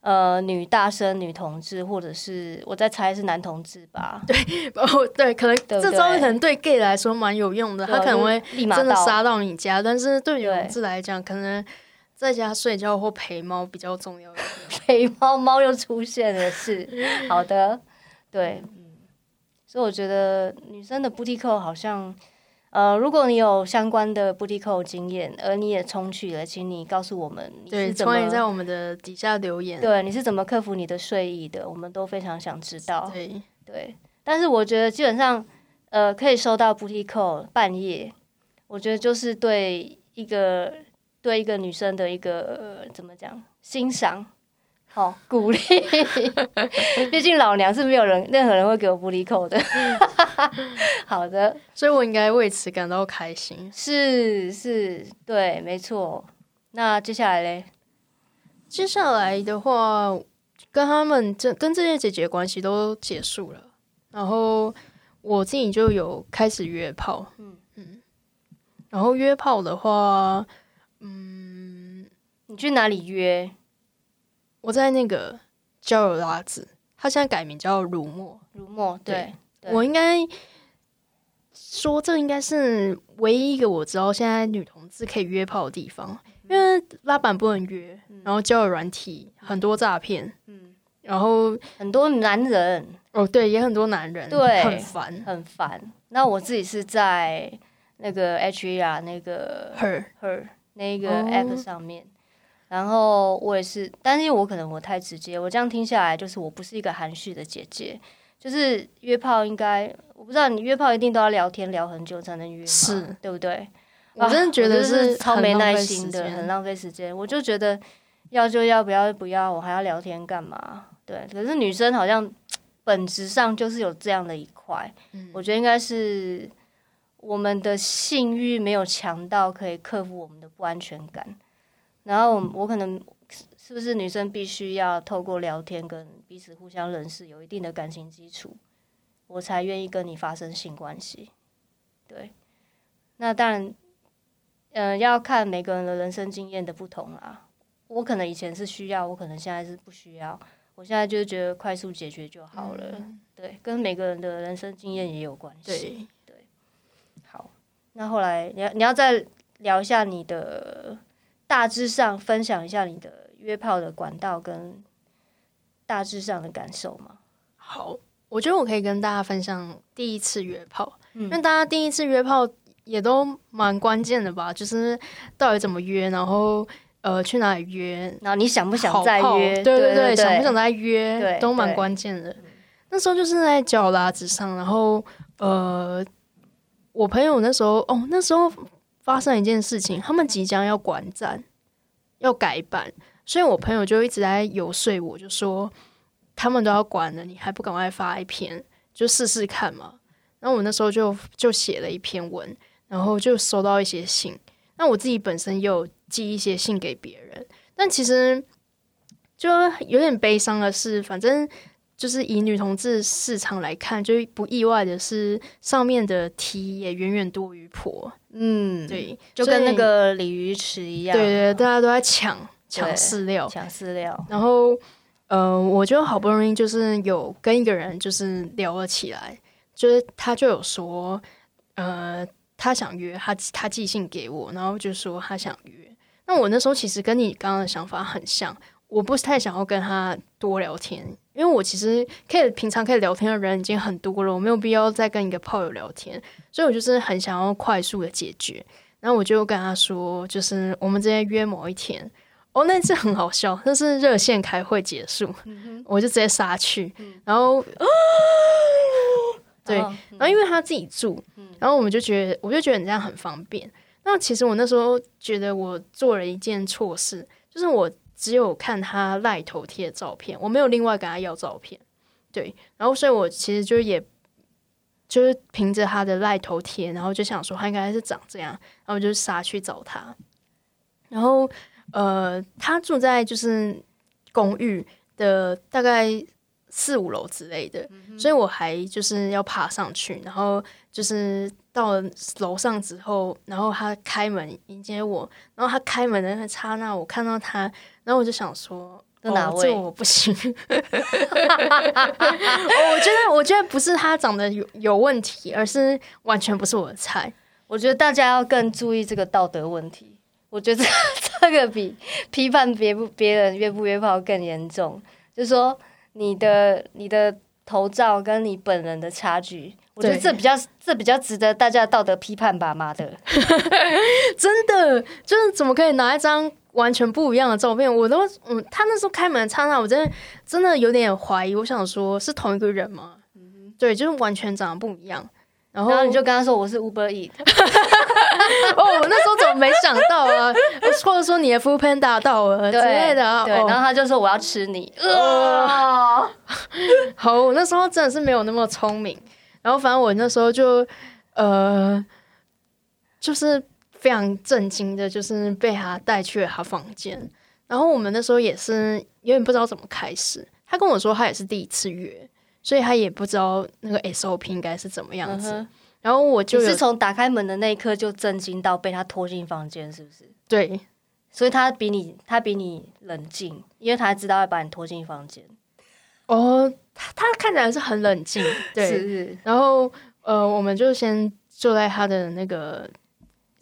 呃，女大生女同志，或者是我在猜是男同志吧？对，哦，对，可能这招可能对 gay 来说蛮有用的，他可能会真的杀到你家。但是对女同志来讲，可能在家睡觉或陪猫比较重要。陪猫，猫又出现了，是 好的，对，嗯，所以我觉得女生的 booty call 好像。呃，如果你有相关的 booty call 经验，而你也冲去了，请你告诉我们你是怎么，欢迎在我们的底下留言。对，你是怎么克服你的睡意的？我们都非常想知道。对对，但是我觉得基本上，呃，可以收到 booty call 半夜，我觉得就是对一个对一个女生的一个、呃、怎么讲欣赏。好鼓励，毕竟老娘是没有人，任何人会给我 booty call 的。好的，所以我应该为此感到开心。是是，对，没错。那接下来嘞？接下来的话，跟他们这跟这些姐姐关系都结束了，然后我自己就有开始约炮。嗯嗯，然后约炮的话，嗯，你去哪里约？我在那个交友拉子，他现在改名叫如墨。如墨，对，对我应该说这应该是唯一一个我知道现在女同志可以约炮的地方，嗯、因为拉板不能约，嗯、然后交友软体很多诈骗，嗯，然后很多男人，哦，对，也很多男人，对，很烦，很烦。那我自己是在那个 HER 那个 Her Her 那个 App 上面。哦然后我也是，但是我可能我太直接，我这样听下来就是我不是一个含蓄的姐姐，就是约炮应该我不知道你约炮一定都要聊天聊很久才能约，是对不对？我真的觉得是超没耐心的，很浪费时间。我就觉得要就要，不要不要，我还要聊天干嘛？对，可是女生好像本质上就是有这样的一块。块。嗯，我觉得应该是我们的性欲没有强到可以克服我们的不安全感。然后我可能是不是女生必须要透过聊天跟彼此互相认识，有一定的感情基础，我才愿意跟你发生性关系。对，那当然，嗯、呃，要看每个人的人生经验的不同啦。我可能以前是需要，我可能现在是不需要。我现在就是觉得快速解决就好了。嗯、对，跟每个人的人生经验也有关系。对对。好，那后来你要你要再聊一下你的大致上分享一下你的约炮的管道跟大致上的感受吗？好，我觉得我可以跟大家分享第一次约炮，嗯、因为大家第一次约炮也都蛮关键的吧，就是到底怎么约，然后。呃，去哪里约？然后你想不想再约？对对对，想不想再约？都蛮关键的。那时候就是在脚拉子上，然后呃，我朋友那时候哦，那时候发生一件事情，他们即将要馆站，要改版，所以我朋友就一直在游说我，就说他们都要关了，你还不赶快发一篇，就试试看嘛。然后我那时候就就写了一篇文，然后就收到一些信。那我自己本身又寄一些信给别人，但其实就有点悲伤的是，反正就是以女同志市场来看，就不意外的是，上面的 T 也远远多于婆。嗯，对，就跟那个鲤鱼池一样，对，对对，大家都在抢抢饲料，抢饲料。然后，呃，我就好不容易就是有跟一个人就是聊了起来，就是他就有说，呃。他想约他，他寄信给我，然后就说他想约。那我那时候其实跟你刚刚的想法很像，我不是太想要跟他多聊天，因为我其实可以平常可以聊天的人已经很多了，我没有必要再跟一个炮友聊天，所以我就是很想要快速的解决。然后我就跟他说，就是我们直接约某一天。哦，那次很好笑，那是热线开会结束，嗯、我就直接杀去，嗯、然后。啊对，然后因为他自己住，然后我们就觉得，我就觉得你这样很方便。那其实我那时候觉得我做了一件错事，就是我只有看他赖头贴的照片，我没有另外跟他要照片。对，然后所以我其实就也就是凭着他的赖头贴，然后就想说他应该是长这样，然后我就杀去找他。然后呃，他住在就是公寓的大概。四五楼之类的，嗯、所以我还就是要爬上去，然后就是到了楼上之后，然后他开门迎接我，然后他开门的那刹那，我看到他，然后我就想说，哪位？哦、这我不行。我觉得，我觉得不是他长得有有问题，而是完全不是我的菜。我觉得大家要更注意这个道德问题。我觉得 这个比批判别不别人约不约炮更严重，就是说。你的你的头照跟你本人的差距，我觉得这比较这比较值得大家道德批判吧，妈的，真的就是怎么可以拿一张完全不一样的照片？我都嗯，他那时候开门的刹那，我真的真的有点怀疑，我想说是同一个人吗？嗯哼，对，就是完全长得不一样。然后，然后你就跟他说我是 Uber Eats。哦，我那时候怎么没想到啊？或者说你的 Foodpanda 到了之类的，对，然后他就说我要吃你。呃，好，我那时候真的是没有那么聪明。然后反正我那时候就呃，就是非常震惊的，就是被他带去了他房间。然后我们那时候也是有点不知道怎么开始。他跟我说他也是第一次约。所以他也不知道那个 SOP 应该是怎么样子，嗯、然后我就你是从打开门的那一刻就震惊到被他拖进房间，是不是？对，所以他比你他比你冷静，因为他知道要把你拖进房间。哦，他他看起来是很冷静，对。是是然后呃，我们就先坐在他的那个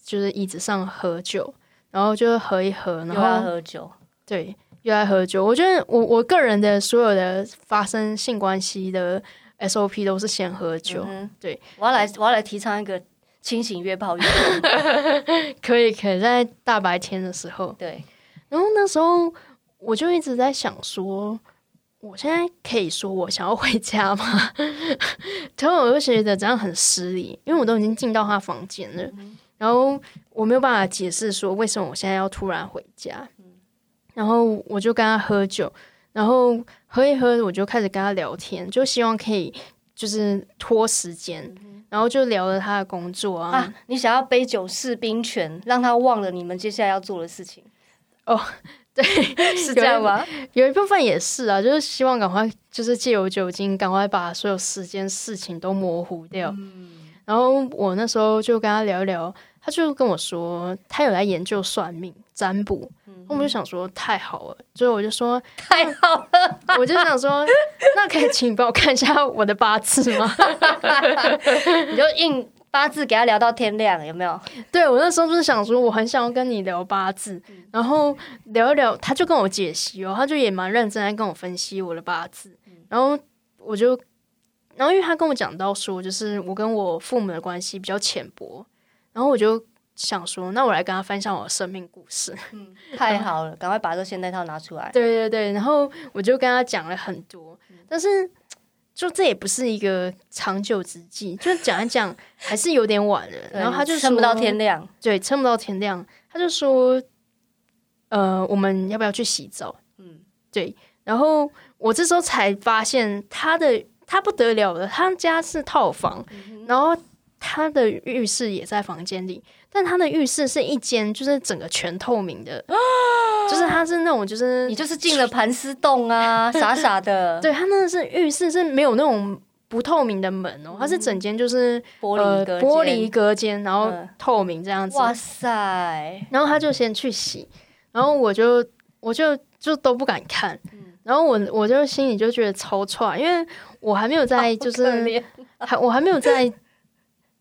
就是椅子上喝酒，然后就喝一喝，然后喝酒，对。又爱喝酒，我觉得我我个人的所有的发生性关系的 SOP 都是先喝酒。嗯、对，我要来我要来提倡一个清醒约炮约，可以可以在大白天的时候。对，然后那时候我就一直在想说，我现在可以说我想要回家吗？然后我就觉得这样很失礼，因为我都已经进到他房间了，嗯、然后我没有办法解释说为什么我现在要突然回家。然后我就跟他喝酒，然后喝一喝，我就开始跟他聊天，就希望可以就是拖时间，嗯、然后就聊了他的工作啊，啊。你想要杯酒释兵权，让他忘了你们接下来要做的事情。哦，对，是这样吗？有一部分也是啊，就是希望赶快，就是借由酒精，赶快把所有时间事情都模糊掉。嗯、然后我那时候就跟他聊一聊。他就跟我说，他有来研究算命占卜，我们就想说太好了，所以我就说 太好了，我就想说，那可以请你帮我看一下我的八字吗？你就印八字给他聊到天亮，有没有？对，我那时候就是想说，我很想要跟你聊八字，然后聊一聊，他就跟我解析哦，他就也蛮认真在跟我分析我的八字，然后我就，然后因为他跟我讲到说，就是我跟我父母的关系比较浅薄。然后我就想说，那我来跟他分享我的生命故事。嗯，太好了，赶快把这现代套拿出来。对对对，然后我就跟他讲了很多，嗯、但是就这也不是一个长久之计，就讲一讲还是有点晚了。然后他就撑不到天亮，对，撑不到天亮。他就说，呃，我们要不要去洗澡？嗯，对。然后我这时候才发现他的他不得了了，他家是套房，嗯、然后。他的浴室也在房间里，但他的浴室是一间，就是整个全透明的，就是他是那种，就是你就是进了盘丝洞啊，傻傻的。对，他那个是浴室是没有那种不透明的门哦，它是整间就是玻璃隔玻璃隔间，然后透明这样子。哇塞！然后他就先去洗，然后我就我就就都不敢看，然后我我就心里就觉得超差，因为我还没有在就是还我还没有在。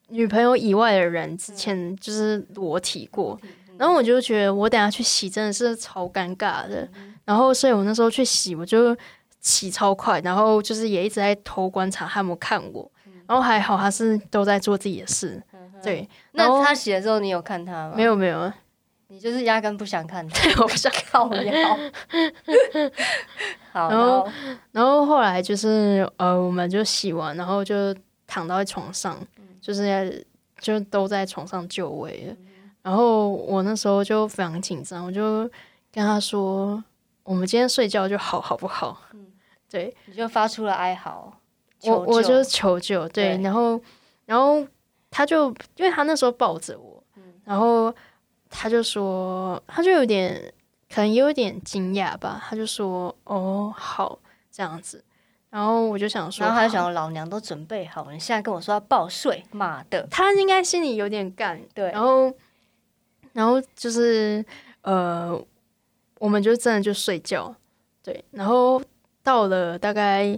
女朋友以外的人之前就是裸体过，然后我就觉得我等下去洗真的是超尴尬的，然后所以我那时候去洗我就洗超快，然后就是也一直在偷观察他有没有看我，然后还好他是都在做自己的事，对。那他洗的时候你有看他吗？没有没有，你就是压根不想看他，对，我不想。看腰。好，然后？然后后来就是呃，我们就洗完，然后就躺到床上。就是就都在床上就位了，嗯、然后我那时候就非常紧张，我就跟他说：“我们今天睡觉就好，好不好？”嗯，对，你就发出了哀嚎，我我就求救，对，对然后然后他就因为他那时候抱着我，嗯、然后他就说，他就有点可能有点惊讶吧，他就说：“哦，好，这样子。”然后我就想说，然后他就想，老娘都准备好了，你现在跟我说要报税，妈的！他应该心里有点干，对。然后，然后就是呃，我们就真的就睡觉，对。然后到了大概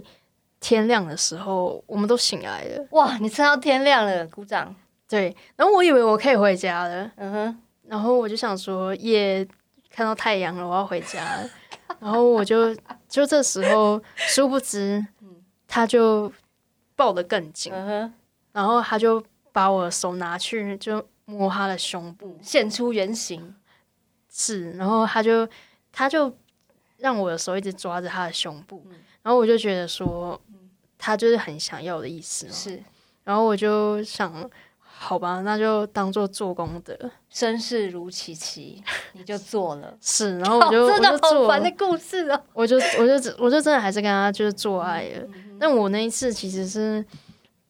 天亮的时候，我们都醒来了。哇，你撑到天亮了，鼓掌。对。然后我以为我可以回家了，嗯哼。然后我就想说，耶，看到太阳了，我要回家了。然后我就就这时候，殊不知，他就抱得更紧，然后他就把我的手拿去就摸他的胸部，现出原形，是，然后他就他就让我的手一直抓着他的胸部，然后我就觉得说，他就是很想要的意思，是，然后我就想。好吧，那就当做做功德。身世如其其，你就做了。是，然后我就真的好烦的故事啊！我就我就我就真的还是跟他就是做爱了。但我那一次其实是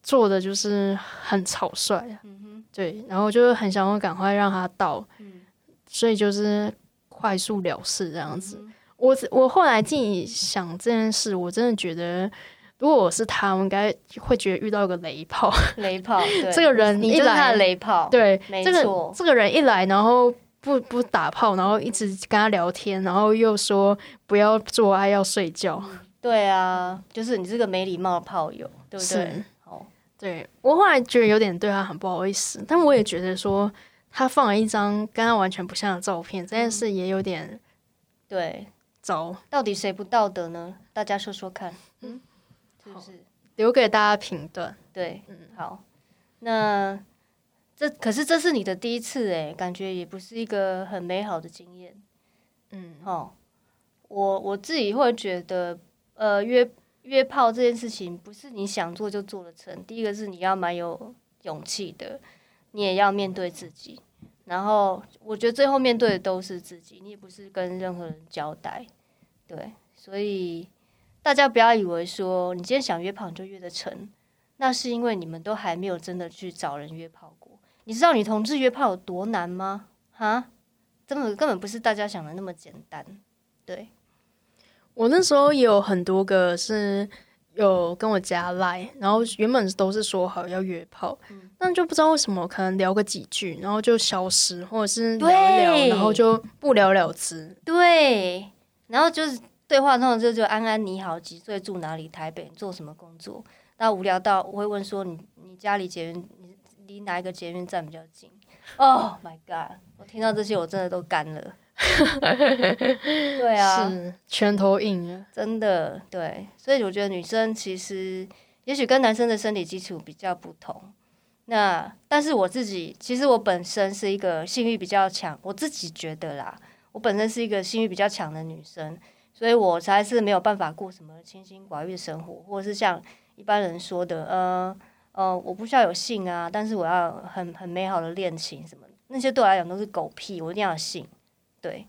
做的就是很草率啊。嗯、对，然后就很想要赶快让他到，嗯、所以就是快速了事这样子。嗯、我我后来自己想这件事，我真的觉得。如果我是他，我应该会觉得遇到一个雷炮。雷炮，对这个人一来，你就是他的雷炮。对，没错。这个这个人一来，然后不不打炮，然后一直跟他聊天，然后又说不要做爱，要睡觉。对啊，就是你这个没礼貌的炮友，对不对？是好，对我后来觉得有点对他很不好意思，但我也觉得说他放了一张跟他完全不像的照片，这件事也有点对糟。到底谁不道德呢？大家说说看。嗯。是不是留给大家评断？对，嗯，好。那这可是这是你的第一次哎，感觉也不是一个很美好的经验。嗯，哦。我我自己会觉得，呃，约约炮这件事情不是你想做就做得成。第一个是你要蛮有勇气的，你也要面对自己。然后我觉得最后面对的都是自己，你也不是跟任何人交代。对，所以。大家不要以为说你今天想约炮你就约得成，那是因为你们都还没有真的去找人约炮过。你知道女同志约炮有多难吗？哈，根本根本不是大家想的那么简单。对，我那时候也有很多个是有跟我加赖，然后原本都是说好要约炮，嗯、但就不知道为什么，可能聊个几句，然后就消失，或者是聊一聊，然后就不了了之。对，然后就是对话通常就就安安你好，几岁住哪里？台北做什么工作？那无聊到我会问说你你家里捷运你离哪一个捷运站比较近？Oh my god！我听到这些我真的都干了。对啊，是拳头硬了，真的对。所以我觉得女生其实也许跟男生的身体基础比较不同。那但是我自己其实我本身是一个性欲比较强，我自己觉得啦，我本身是一个性欲比较强的女生，所以我才是没有办法过什么清心寡欲的生活，或者是像。一般人说的，呃呃，我不需要有性啊，但是我要很很美好的恋情什么，那些对我来讲都是狗屁，我一定要有性。对，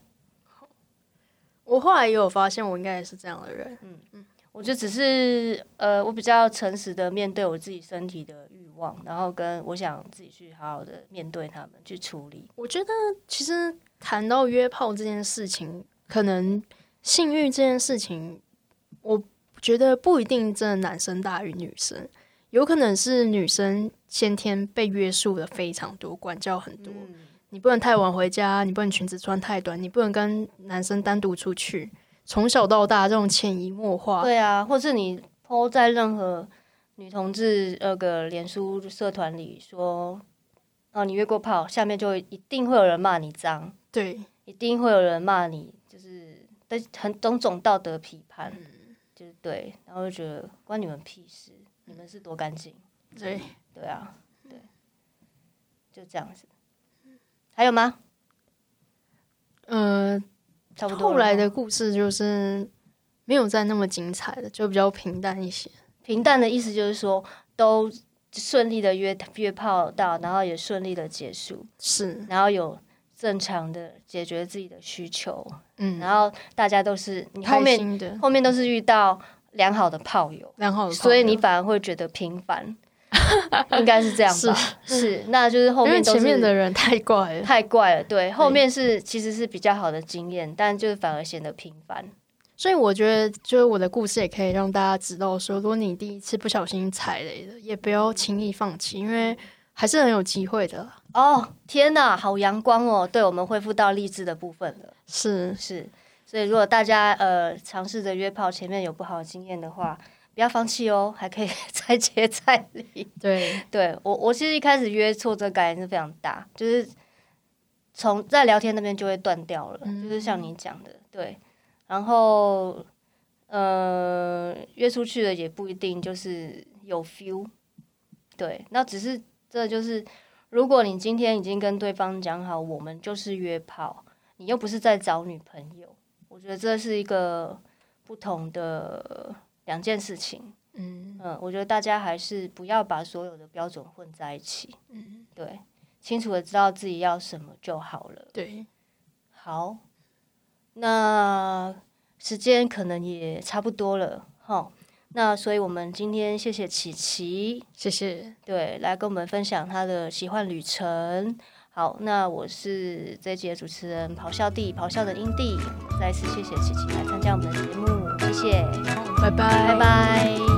我后来也有发现，我应该也是这样的人。嗯嗯，我就只是呃，我比较诚实的面对我自己身体的欲望，然后跟我想自己去好好的面对他们去处理。我觉得其实谈到约炮这件事情，可能性欲这件事情，我。觉得不一定真的男生大于女生，有可能是女生先天被约束的非常多，管教很多。嗯、你不能太晚回家，你不能裙子穿太短，你不能跟男生单独出去。从小到大这种潜移默化，对啊，或是你 po 在任何女同志那个脸书社团里说，哦，你约过炮，下面就一定会有人骂你脏，对，一定会有人骂你，就是很种种道德批判。嗯就是对，然后就觉得关你们屁事，你们是多干净，对对啊，对，就这样子。还有吗？呃，差不多。后来的故事就是没有再那么精彩了，就比较平淡一些。平淡的意思就是说，都顺利的约约炮到，然后也顺利的结束，是，然后有正常的解决自己的需求。嗯，然后大家都是你后面后面都是遇到良好的炮友，良好的友，所以你反而会觉得平凡，应该是这样吧？是，是，那就是后面都是前面的人太怪了，太怪了。对，后面是其实是比较好的经验，但就是反而显得平凡。所以我觉得，就是我的故事也可以让大家知道说，如果你第一次不小心踩雷了，也不要轻易放弃，因为还是很有机会的。哦，天哪，好阳光哦！对，我们恢复到励志的部分了。是是，所以如果大家呃尝试着约炮，前面有不好的经验的话，不要放弃哦，还可以 再接再厉。对，对我我其实一开始约挫折感也是非常大，就是从在聊天那边就会断掉了，嗯、就是像你讲的，对。然后呃约出去的也不一定就是有 feel，对，那只是这就是如果你今天已经跟对方讲好，我们就是约炮。你又不是在找女朋友，我觉得这是一个不同的两件事情。嗯嗯，我觉得大家还是不要把所有的标准混在一起。嗯，对，清楚的知道自己要什么就好了。对，好，那时间可能也差不多了，齁，那所以我们今天谢谢琪琪，谢谢，对，来跟我们分享他的奇幻旅程。好，那我是这一集的主持人咆哮帝，咆哮的英帝。再次谢谢琪琪来参加我们的节目，谢谢，拜拜，拜拜。